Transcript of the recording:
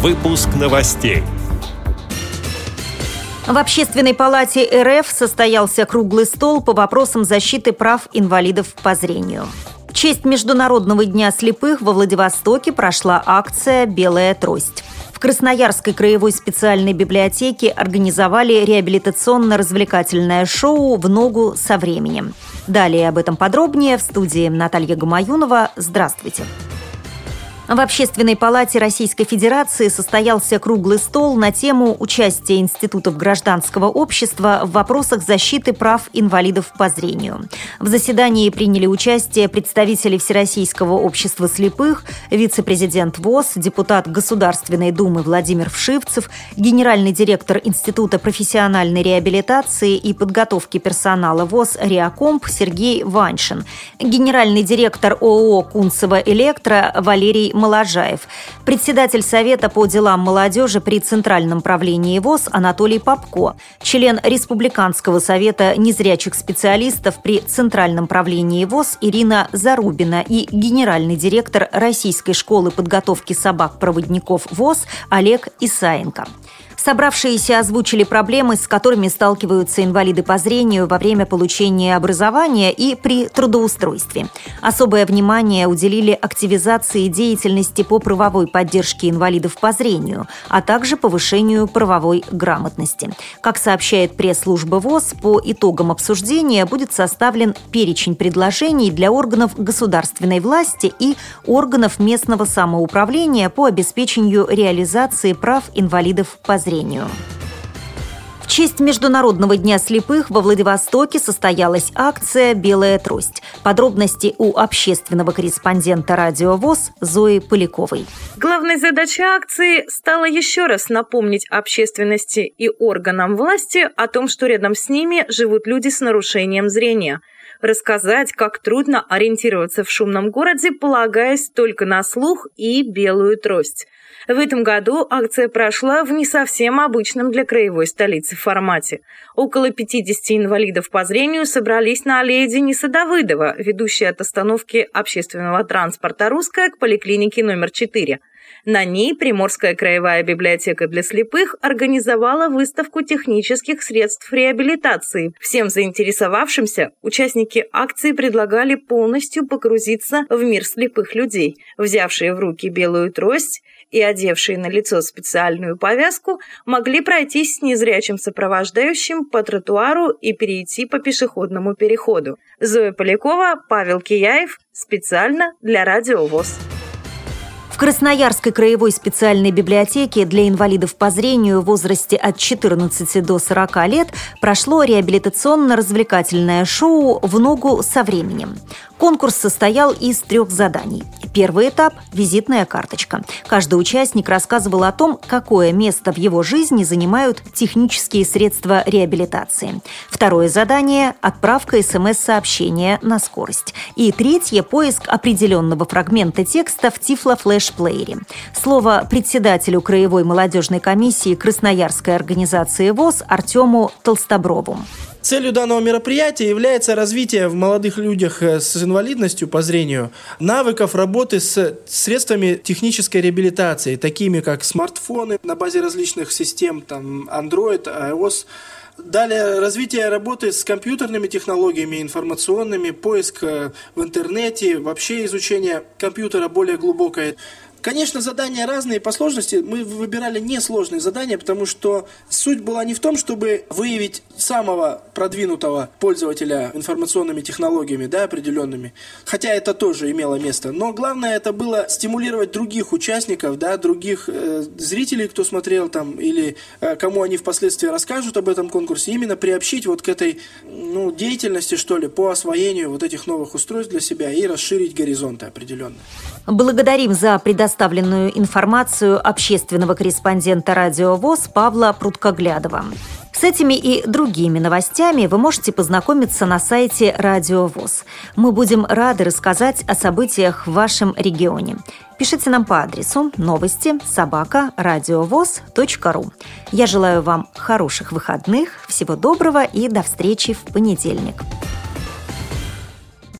Выпуск новостей. В Общественной палате РФ состоялся круглый стол по вопросам защиты прав инвалидов по зрению. В честь Международного дня слепых во Владивостоке прошла акция «Белая трость». В Красноярской краевой специальной библиотеке организовали реабилитационно-развлекательное шоу «В ногу со временем». Далее об этом подробнее в студии Наталья Гамаюнова. Здравствуйте. Здравствуйте. В Общественной палате Российской Федерации состоялся круглый стол на тему участия институтов гражданского общества в вопросах защиты прав инвалидов по зрению. В заседании приняли участие представители Всероссийского общества слепых, вице-президент ВОЗ, депутат Государственной Думы Владимир Вшивцев, генеральный директор Института профессиональной реабилитации и подготовки персонала ВОЗ «Реакомп» Сергей Ваншин, генеральный директор ООО «Кунцево Электро» Валерий Моложаев, председатель Совета по делам молодежи при Центральном правлении ВОЗ Анатолий Попко, член Республиканского совета незрячих специалистов при Центральном правлении ВОЗ Ирина Зарубина и генеральный директор Российской школы подготовки собак-проводников ВОЗ Олег Исаенко. Собравшиеся озвучили проблемы, с которыми сталкиваются инвалиды по зрению во время получения образования и при трудоустройстве. Особое внимание уделили активизации деятельности по правовой поддержке инвалидов по зрению, а также повышению правовой грамотности. Как сообщает пресс-служба ВОЗ, по итогам обсуждения будет составлен перечень предложений для органов государственной власти и органов местного самоуправления по обеспечению реализации прав инвалидов по зрению зрению. В честь Международного дня слепых во Владивостоке состоялась акция «Белая трость». Подробности у общественного корреспондента «Радио ВОЗ» Зои Поляковой. Главной задачей акции стало еще раз напомнить общественности и органам власти о том, что рядом с ними живут люди с нарушением зрения – рассказать, как трудно ориентироваться в шумном городе, полагаясь только на слух и белую трость. В этом году акция прошла в не совсем обычном для краевой столицы формате. Около 50 инвалидов по зрению собрались на аллее Дениса Давыдова, ведущей от остановки общественного транспорта «Русская» к поликлинике номер 4. На ней Приморская краевая библиотека для слепых организовала выставку технических средств реабилитации. Всем заинтересовавшимся участники акции предлагали полностью погрузиться в мир слепых людей. Взявшие в руки белую трость и одевшие на лицо специальную повязку могли пройтись с незрячим сопровождающим по тротуару и перейти по пешеходному переходу. Зоя Полякова, Павел Кияев. Специально для Радио ВОЗ. Красноярской краевой специальной библиотеке для инвалидов по зрению в возрасте от 14 до 40 лет прошло реабилитационно-развлекательное шоу «В ногу со временем». Конкурс состоял из трех заданий. Первый этап – визитная карточка. Каждый участник рассказывал о том, какое место в его жизни занимают технические средства реабилитации. Второе задание – отправка СМС-сообщения на скорость. И третье – поиск определенного фрагмента текста в Тифло-флеш-плеере. Слово председателю Краевой молодежной комиссии Красноярской организации ВОЗ Артему Толстоброву. Целью данного мероприятия является развитие в молодых людях э, с инвалидностью по зрению навыков работы с средствами технической реабилитации, такими как смартфоны на базе различных систем, там Android, iOS, Далее развитие работы с компьютерными технологиями, информационными, поиск э, в интернете, вообще изучение компьютера более глубокое. Конечно, задания разные по сложности. Мы выбирали несложные задания, потому что суть была не в том, чтобы выявить самого продвинутого пользователя информационными технологиями, да, определенными. Хотя это тоже имело место. Но главное это было стимулировать других участников, да, других э, зрителей, кто смотрел там, или э, кому они впоследствии расскажут об этом конкурсе, именно приобщить вот к этой ну, деятельности, что ли, по освоению вот этих новых устройств для себя и расширить горизонты определенно. Благодарим за предоставление предоставленную информацию общественного корреспондента «Радио ВОЗ» Павла Пруткоглядова. С этими и другими новостями вы можете познакомиться на сайте «Радио ВОЗ». Мы будем рады рассказать о событиях в вашем регионе. Пишите нам по адресу новости собака ру. Я желаю вам хороших выходных, всего доброго и до встречи в понедельник.